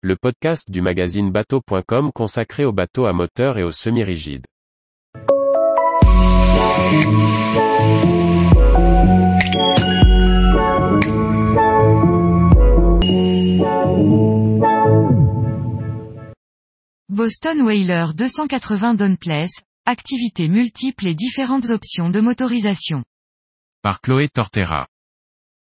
le podcast du magazine bateau.com consacré aux bateaux à moteur et aux semi-rigides. Boston Whaler 280 Dauntless, activités multiples et différentes options de motorisation. Par Chloé Tortera.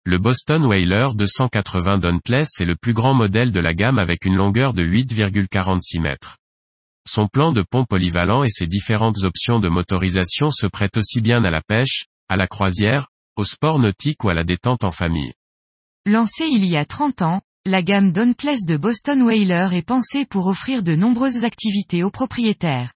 Le Boston Whaler 280 Dauntless est le plus grand modèle de la gamme avec une longueur de 8,46 mètres. Son plan de pont polyvalent et ses différentes options de motorisation se prêtent aussi bien à la pêche, à la croisière, au sport nautique ou à la détente en famille. Lancée il y a 30 ans, la gamme Dauntless de Boston Whaler est pensée pour offrir de nombreuses activités aux propriétaires.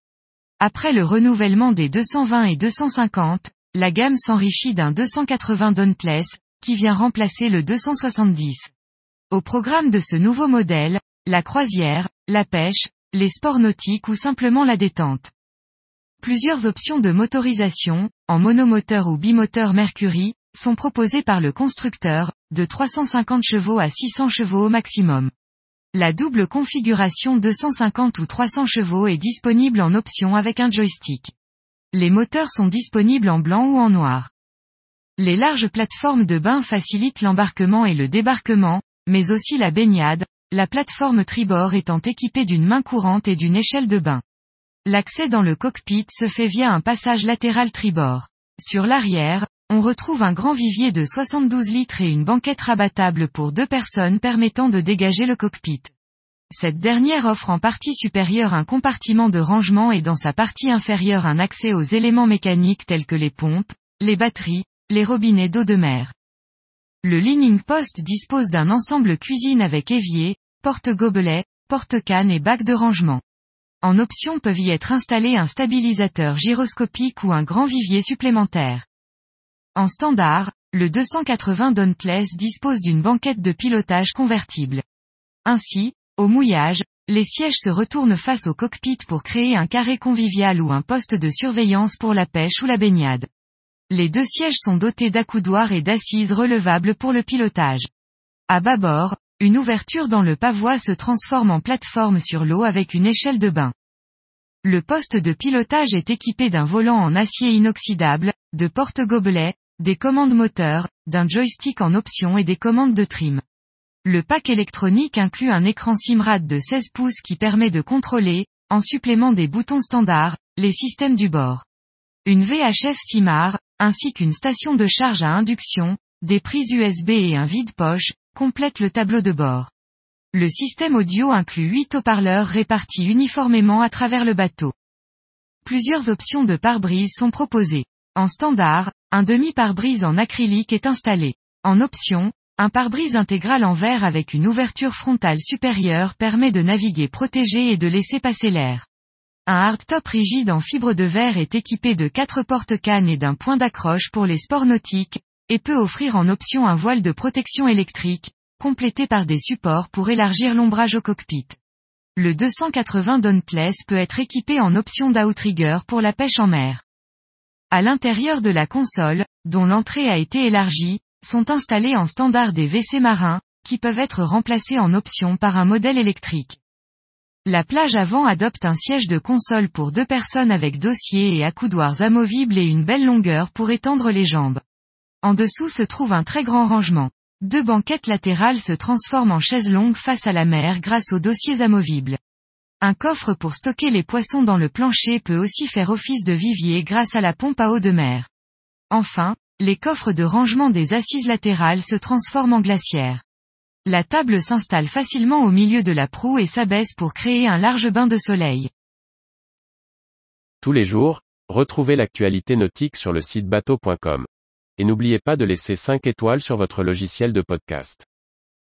Après le renouvellement des 220 et 250, la gamme s'enrichit d'un 280 Dauntless, qui vient remplacer le 270. Au programme de ce nouveau modèle, la croisière, la pêche, les sports nautiques ou simplement la détente. Plusieurs options de motorisation, en monomoteur ou bimoteur Mercury, sont proposées par le constructeur, de 350 chevaux à 600 chevaux au maximum. La double configuration 250 ou 300 chevaux est disponible en option avec un joystick. Les moteurs sont disponibles en blanc ou en noir. Les larges plateformes de bain facilitent l'embarquement et le débarquement, mais aussi la baignade, la plateforme tribord étant équipée d'une main courante et d'une échelle de bain. L'accès dans le cockpit se fait via un passage latéral tribord. Sur l'arrière, on retrouve un grand vivier de 72 litres et une banquette rabattable pour deux personnes permettant de dégager le cockpit. Cette dernière offre en partie supérieure un compartiment de rangement et dans sa partie inférieure un accès aux éléments mécaniques tels que les pompes, les batteries, les robinets d'eau de mer. Le Leaning Post dispose d'un ensemble cuisine avec évier, porte-gobelet, porte-canne et bac de rangement. En option peuvent y être installés un stabilisateur gyroscopique ou un grand vivier supplémentaire. En standard, le 280 Dauntless dispose d'une banquette de pilotage convertible. Ainsi, au mouillage, les sièges se retournent face au cockpit pour créer un carré convivial ou un poste de surveillance pour la pêche ou la baignade. Les deux sièges sont dotés d'accoudoirs et d'assises relevables pour le pilotage. À bâbord, une ouverture dans le pavois se transforme en plateforme sur l'eau avec une échelle de bain. Le poste de pilotage est équipé d'un volant en acier inoxydable, de porte-gobelets, des commandes moteurs, d'un joystick en option et des commandes de trim. Le pack électronique inclut un écran SIMRAD de 16 pouces qui permet de contrôler, en supplément des boutons standards, les systèmes du bord. Une VHF SIMAR, ainsi qu'une station de charge à induction, des prises USB et un vide-poche, complètent le tableau de bord. Le système audio inclut 8 haut-parleurs répartis uniformément à travers le bateau. Plusieurs options de pare-brise sont proposées. En standard, un demi-pare-brise en acrylique est installé. En option, un pare-brise intégral en verre avec une ouverture frontale supérieure permet de naviguer protégé et de laisser passer l'air. Un hardtop rigide en fibre de verre est équipé de quatre porte-cannes et d'un point d'accroche pour les sports nautiques, et peut offrir en option un voile de protection électrique, complété par des supports pour élargir l'ombrage au cockpit. Le 280 Dauntless peut être équipé en option d'outrigger pour la pêche en mer. À l'intérieur de la console, dont l'entrée a été élargie, sont installés en standard des WC marins, qui peuvent être remplacés en option par un modèle électrique. La plage avant adopte un siège de console pour deux personnes avec dossier et accoudoirs amovibles et une belle longueur pour étendre les jambes. En dessous se trouve un très grand rangement. Deux banquettes latérales se transforment en chaises longues face à la mer grâce aux dossiers amovibles. Un coffre pour stocker les poissons dans le plancher peut aussi faire office de vivier grâce à la pompe à eau de mer. Enfin, les coffres de rangement des assises latérales se transforment en glacières. La table s'installe facilement au milieu de la proue et s'abaisse pour créer un large bain de soleil. Tous les jours, retrouvez l'actualité nautique sur le site bateau.com. Et n'oubliez pas de laisser 5 étoiles sur votre logiciel de podcast.